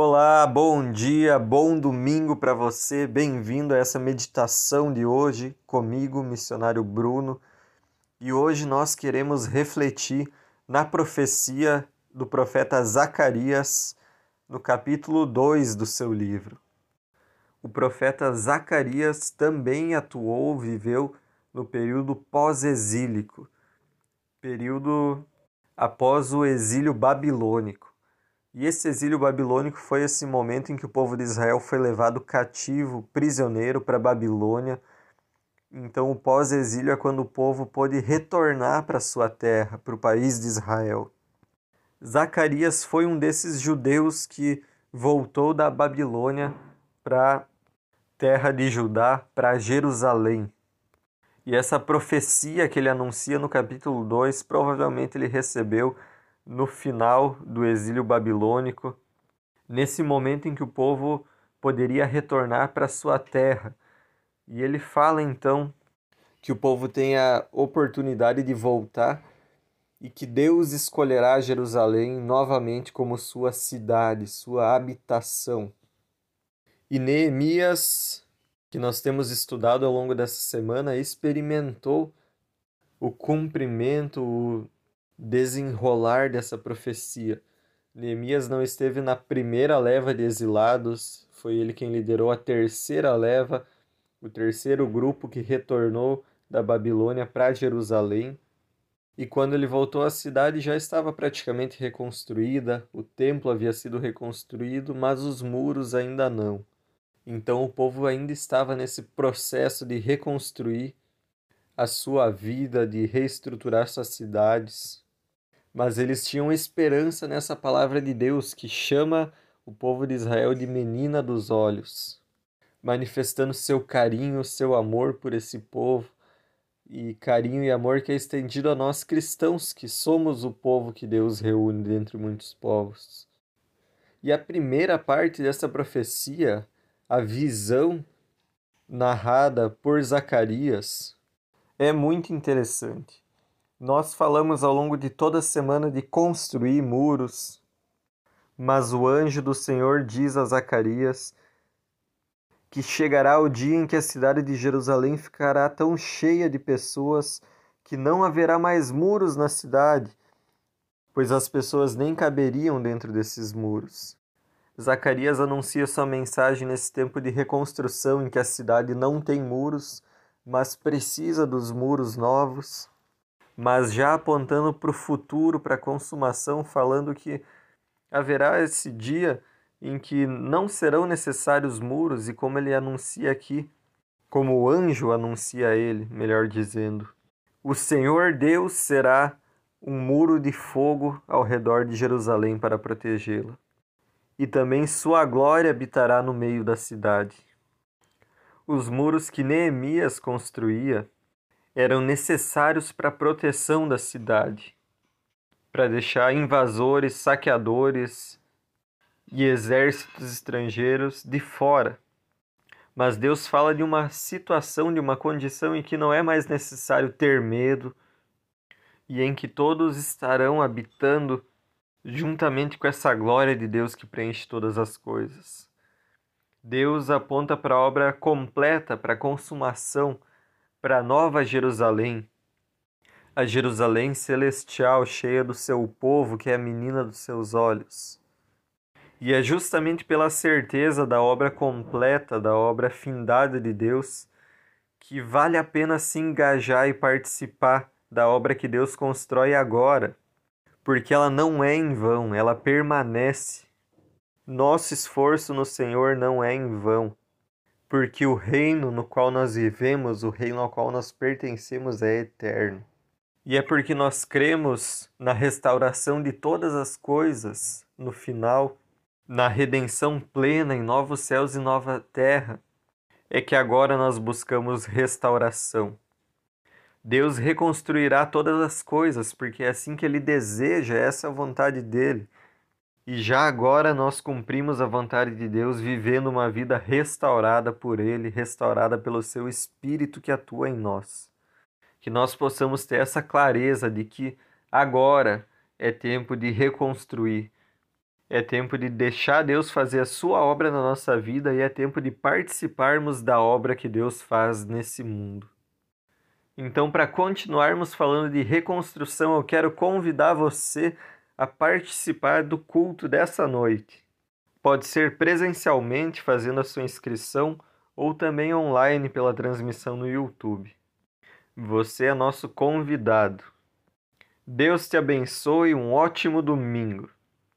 Olá, bom dia, bom domingo para você. Bem-vindo a essa meditação de hoje comigo, missionário Bruno. E hoje nós queremos refletir na profecia do profeta Zacarias, no capítulo 2 do seu livro. O profeta Zacarias também atuou, viveu no período pós-exílico, período após o exílio babilônico. E esse exílio babilônico foi esse momento em que o povo de Israel foi levado cativo, prisioneiro para Babilônia. Então, o pós-exílio é quando o povo pôde retornar para sua terra, para o país de Israel. Zacarias foi um desses judeus que voltou da Babilônia para a terra de Judá, para Jerusalém. E essa profecia que ele anuncia no capítulo 2, provavelmente ele recebeu no final do exílio babilônico, nesse momento em que o povo poderia retornar para sua terra. E ele fala então que o povo tem a oportunidade de voltar e que Deus escolherá Jerusalém novamente como sua cidade, sua habitação. E Neemias que nós temos estudado ao longo dessa semana experimentou o cumprimento, o desenrolar dessa profecia. Neemias não esteve na primeira leva de exilados, foi ele quem liderou a terceira leva, o terceiro grupo que retornou da Babilônia para Jerusalém. E quando ele voltou à cidade já estava praticamente reconstruída, o templo havia sido reconstruído, mas os muros ainda não. Então o povo ainda estava nesse processo de reconstruir a sua vida, de reestruturar suas cidades. Mas eles tinham esperança nessa palavra de Deus que chama o povo de Israel de menina dos olhos, manifestando seu carinho, seu amor por esse povo e carinho e amor que é estendido a nós cristãos, que somos o povo que Deus reúne dentre muitos povos. E a primeira parte dessa profecia a visão narrada por Zacarias é muito interessante. Nós falamos ao longo de toda a semana de construir muros, mas o anjo do Senhor diz a Zacarias que chegará o dia em que a cidade de Jerusalém ficará tão cheia de pessoas que não haverá mais muros na cidade, pois as pessoas nem caberiam dentro desses muros. Zacarias anuncia sua mensagem nesse tempo de reconstrução em que a cidade não tem muros, mas precisa dos muros novos, mas já apontando para o futuro, para a consumação, falando que haverá esse dia em que não serão necessários muros, e como ele anuncia aqui, como o anjo anuncia a ele, melhor dizendo, o Senhor Deus será um muro de fogo ao redor de Jerusalém para protegê-la e também sua glória habitará no meio da cidade. Os muros que Neemias construía eram necessários para a proteção da cidade, para deixar invasores, saqueadores e exércitos estrangeiros de fora. Mas Deus fala de uma situação, de uma condição em que não é mais necessário ter medo e em que todos estarão habitando juntamente com essa glória de Deus que preenche todas as coisas. Deus aponta para a obra completa, para a consumação, para nova Jerusalém, a Jerusalém celestial cheia do seu povo, que é a menina dos seus olhos. E é justamente pela certeza da obra completa, da obra findada de Deus, que vale a pena se engajar e participar da obra que Deus constrói agora porque ela não é em vão, ela permanece. Nosso esforço no Senhor não é em vão, porque o reino no qual nós vivemos, o reino ao qual nós pertencemos é eterno. E é porque nós cremos na restauração de todas as coisas no final, na redenção plena em novos céus e nova terra, é que agora nós buscamos restauração. Deus reconstruirá todas as coisas, porque é assim que Ele deseja, essa é a vontade dele. E já agora nós cumprimos a vontade de Deus, vivendo uma vida restaurada por Ele, restaurada pelo Seu Espírito que atua em nós. Que nós possamos ter essa clareza de que agora é tempo de reconstruir, É tempo de deixar Deus fazer a sua obra na nossa vida e é tempo de participarmos da obra que Deus faz nesse mundo. Então, para continuarmos falando de reconstrução, eu quero convidar você a participar do culto dessa noite. Pode ser presencialmente, fazendo a sua inscrição, ou também online pela transmissão no YouTube. Você é nosso convidado. Deus te abençoe, um ótimo domingo.